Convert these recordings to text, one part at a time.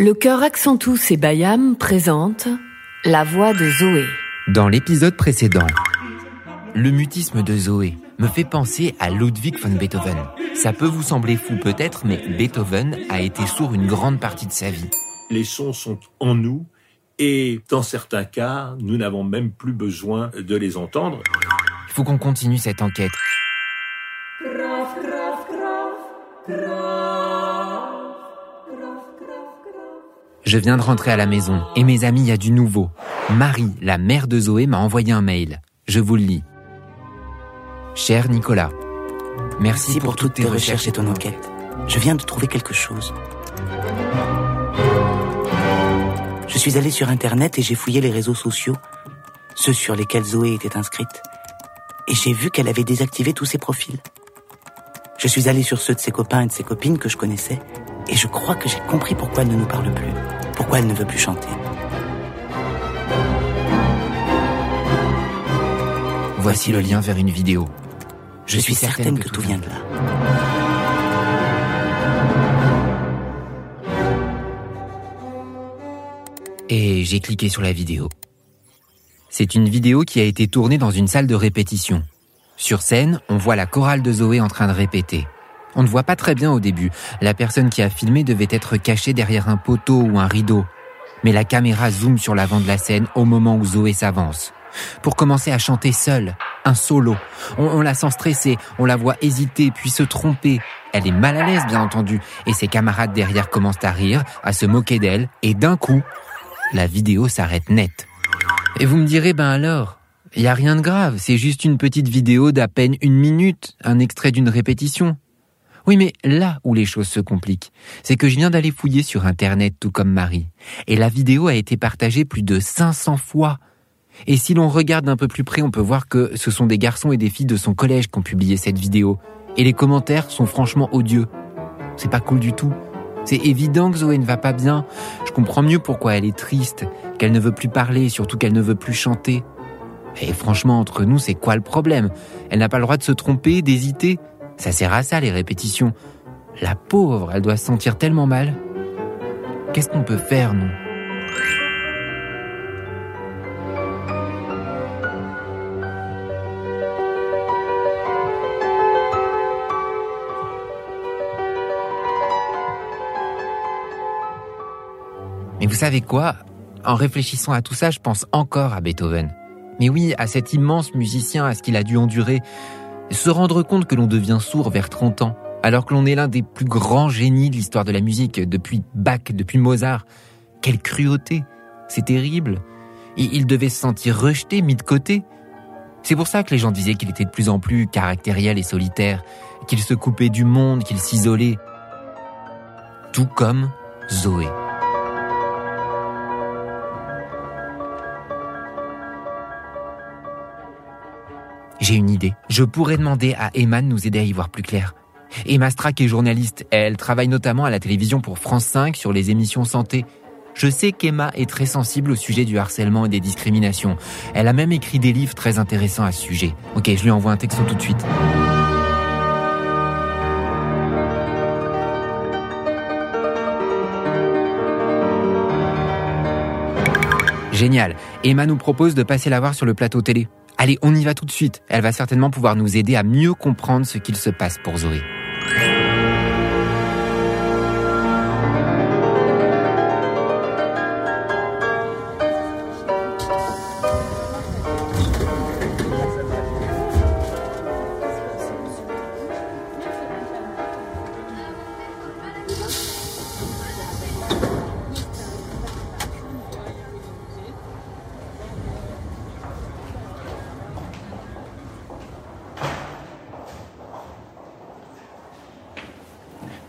Le chœur Accentus et Bayam présente La voix de Zoé. Dans l'épisode précédent, le mutisme de Zoé me fait penser à Ludwig von Beethoven. Ça peut vous sembler fou peut-être, mais Beethoven a été sourd une grande partie de sa vie. Les sons sont en nous et dans certains cas, nous n'avons même plus besoin de les entendre. Il faut qu'on continue cette enquête. Je viens de rentrer à la maison et mes amis, il y a du nouveau. Marie, la mère de Zoé, m'a envoyé un mail. Je vous le lis. Cher Nicolas, merci, pour, toutes tes recherches et ton enquête. Je viens de trouver quelque chose. Je suis allé sur Internet et j'ai fouillé les réseaux sociaux, ceux sur lesquels Zoé était inscrite, et j'ai vu qu'elle avait désactivé tous ses profils. Je suis allé sur ceux de ses copains et de ses copines que je connaissais, et je crois que j'ai compris pourquoi elle ne nous parle plus, pourquoi elle ne veut plus chanter. Voici le lien vers une vidéo. Je, suis certaine, que, tout vient de là. Et j'ai cliqué sur la vidéo. C'est une vidéo qui a été tournée dans une salle de répétition. Sur scène, on voit la chorale de Zoé en train de répéter. On ne voit pas très bien au début. La personne qui a filmé devait être cachée derrière un poteau ou un rideau. Mais la caméra zoome sur l'avant de la scène au moment où Zoé s'avance. Pour commencer à chanter seule, un solo. On, la sent stressée, on la voit hésiter puis se tromper. Elle est mal à l'aise bien entendu, et ses camarades derrière commencent à rire, à se moquer d'elle, et d'un coup, la vidéo s'arrête net. Et vous me direz, ben alors, il y a rien de grave, c'est juste une petite vidéo d'à peine une minute, un extrait d'une répétition. Oui, mais là où les choses se compliquent, c'est que je viens d'aller fouiller sur Internet tout comme Marie. Et la vidéo a été partagée plus de 500 fois. Et si l'on regarde d'un peu plus près, on peut voir que ce sont des garçons et des filles de son collège qui ont publié cette vidéo. Et les commentaires sont franchement odieux. C'est pas cool du tout. C'est évident que Zoé ne va pas bien. Je comprends mieux pourquoi elle est triste, qu'elle ne veut plus parler, surtout qu'elle ne veut plus chanter. Et franchement, entre nous, c'est quoi le problème? Elle n'a pas le droit de se tromper, d'hésiter. Ça sert à ça, les répétitions. La pauvre, elle doit se sentir tellement mal. Qu'est-ce qu'on peut faire, nous? Mais vous savez quoi? En réfléchissant à tout ça, je pense encore à Beethoven. Mais oui, à cet immense musicien, à ce qu'il a dû endurer, se rendre compte que l'on devient sourd vers 30 ans, alors que l'on est l'un des plus grands génies de l'histoire de la musique, depuis Bach, depuis Mozart. Quelle cruauté C'est terrible. il devait se sentir rejeté, mis de côté. C'est pour ça que les gens disaient qu'il était de plus en plus caractériel et solitaire, qu'il se coupait du monde, qu'il s'isolait. Tout comme Zoé. J'ai une idée. Je pourrais demander à Emma de nous aider à y voir plus clair. Emma Strack est journaliste. Elle travaille notamment à la télévision pour France 5 sur les émissions santé. Je sais qu'Emma est très sensible au sujet du harcèlement et des discriminations. Elle a même écrit des livres très intéressants à ce sujet. Ok, je lui envoie un texto tout de suite. Génial. Emma nous propose de passer la voir sur le plateau télé. Allez, on y va tout de suite. Elle va certainement pouvoir nous aider à mieux comprendre ce qu'il se passe pour Zoé.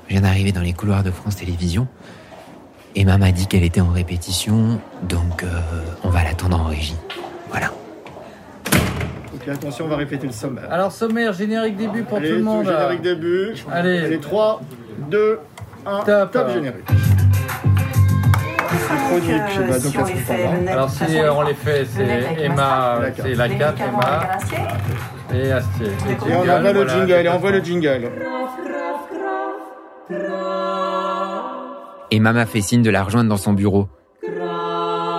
Je viens d'arriver dans les couloirs de France Télévisions. Emma m'a dit qu'elle était en répétition, donc euh, on va l'attendre en régie. Voilà. Ok, attention, on va répéter le sommaire. Alors, sommaire, générique début pour Allez, tout le monde. là. Générique début. Allez. Allez, 3, 2, 1, Top. top, générique. Chronique, je vais donc à ce moment-là. Alors, si euh, on les fait, c'est Emma, c'est la 4, Emma et Astier. Et on envoie le jingle, et on envoie le jingle. Emma m'a fait signe de la rejoindre dans son bureau.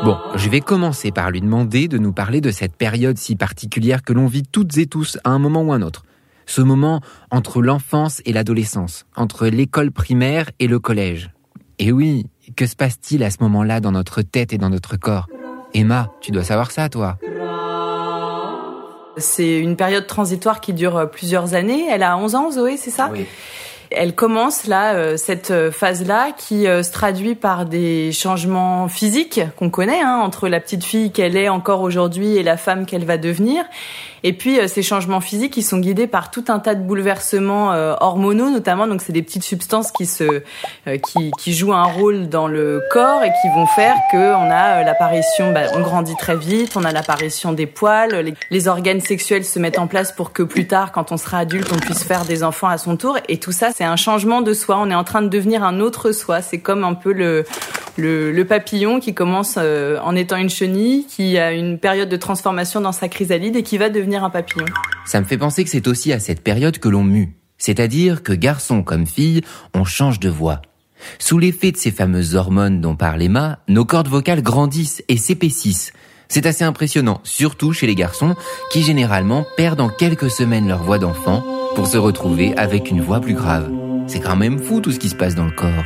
Bon, je vais commencer par lui demander de nous parler de cette période si particulière que l'on vit toutes et tous à un moment ou un autre. Ce moment entre l'enfance et l'adolescence, entre l'école primaire et le collège. Et oui, que se passe-t-il à ce moment-là dans notre tête et dans notre corps? Emma, tu dois savoir ça, toi. C'est une période transitoire qui dure plusieurs années. Elle a 11 ans, Zoé, c'est ça? Oui. Elle commence là euh, cette phase-là qui euh, se traduit par des changements physiques qu'on connaît hein, entre la petite fille qu'elle est encore aujourd'hui et la femme qu'elle va devenir. Et puis euh, ces changements physiques, ils sont guidés par tout un tas de bouleversements hormonaux notamment. Donc c'est des petites substances qui se qui, qui jouent un rôle dans le corps et qui vont faire que on a l'apparition, bah, on grandit très vite, on a l'apparition des poils, les, les organes sexuels se mettent en place pour que plus tard, quand on sera adulte, on puisse faire des enfants à son tour. Et tout ça, c'est un changement de soi. On est en train de devenir un autre soi. C'est comme un peu le, le, le papillon qui commence euh, en étant une chenille, qui a une période de transformation dans sa chrysalide et qui va devenir un papillon. Ça me fait penser que c'est aussi à cette période que l'on mue. C'est-à-dire que garçon comme fille, on change de voix. Sous l'effet de ces fameuses hormones dont parle Emma, nos cordes vocales grandissent et s'épaississent. C'est assez impressionnant, surtout chez les garçons, qui généralement perdent en quelques semaines leur voix d'enfant pour se retrouver avec une voix plus grave. C'est quand même fou tout ce qui se passe dans le corps.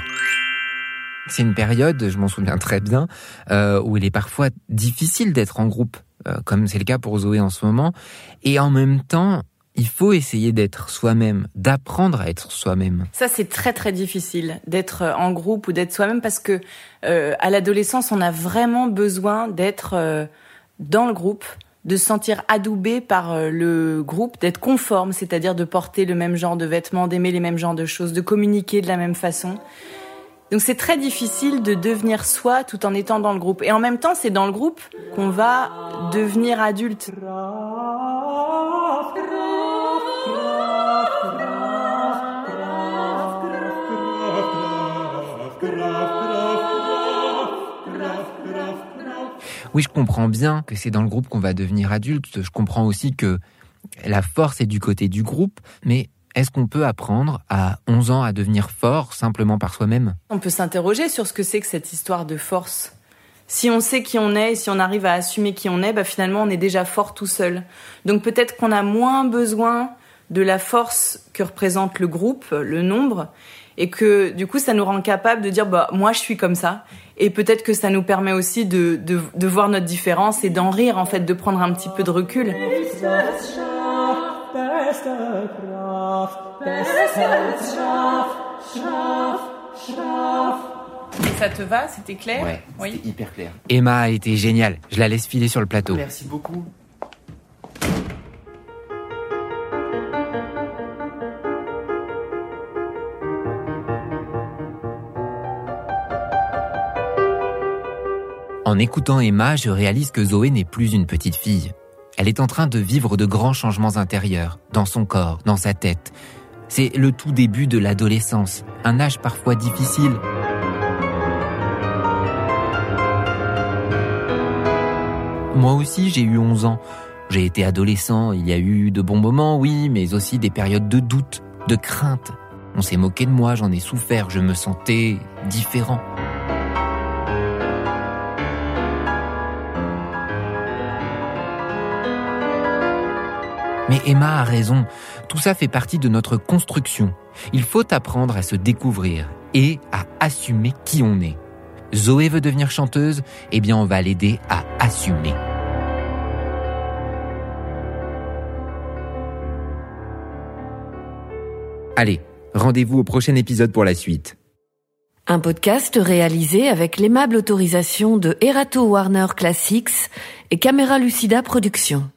C'est une période, je m'en souviens très bien, euh, où il est parfois difficile d'être en groupe, euh, comme c'est le cas pour Zoé en ce moment, et en même temps, il faut essayer d'être soi-même, d'apprendre à être soi-même. Ça, c'est très très difficile d'être en groupe ou d'être soi-même parce que euh, à l'adolescence, on a vraiment besoin d'être euh, dans le groupe, de se sentir adoubé par euh, le groupe, d'être conforme, c'est-à-dire de porter le même genre de vêtements, d'aimer les mêmes genres de choses, de communiquer de la même façon. Donc c'est très difficile de devenir soi tout en étant dans le groupe. Et en même temps, c'est dans le groupe qu'on va devenir adulte. Oui, je comprends bien que c'est dans le groupe qu'on va devenir adulte. Je comprends aussi que la force est du côté du groupe, mais est-ce qu'on peut apprendre à 11 ans à devenir fort simplement par soi-même? On peut s'interroger sur ce que c'est que cette histoire de force. Si on sait qui on est et si on arrive à assumer qui on est, bah finalement on est déjà fort tout seul. Donc peut-être qu'on a moins besoin de la force que représente le groupe, le nombre, et que du coup ça nous rend capable de dire bah moi je suis comme ça et peut-être que ça nous permet aussi de, de, de voir notre différence et d'en rire en fait de prendre un petit peu de recul ça te va c'était clair Ouais, oui c'était hyper clair. Emma a été géniale. Je la laisse filer sur le plateau. Merci beaucoup. En écoutant Emma, je réalise que Zoé n'est plus une petite fille. Elle est en train de vivre de grands changements intérieurs, dans son corps, dans sa tête. C'est le tout début de l'adolescence, un âge parfois difficile. Moi aussi, j'ai eu 11 ans. J'ai été adolescent, il y a eu de bons moments, oui, mais aussi des périodes de doute, de crainte. On s'est moqué de moi, j'en ai souffert, je me sentais différent. Mais Emma a raison, tout ça fait partie de notre construction. Il faut apprendre à se découvrir et à assumer qui on est. Zoé veut devenir chanteuse, eh bien on va l'aider à assumer. Allez, rendez-vous au prochain épisode pour la suite. Un podcast réalisé avec l'aimable autorisation de Erato Warner Classics et Camera Lucida Productions.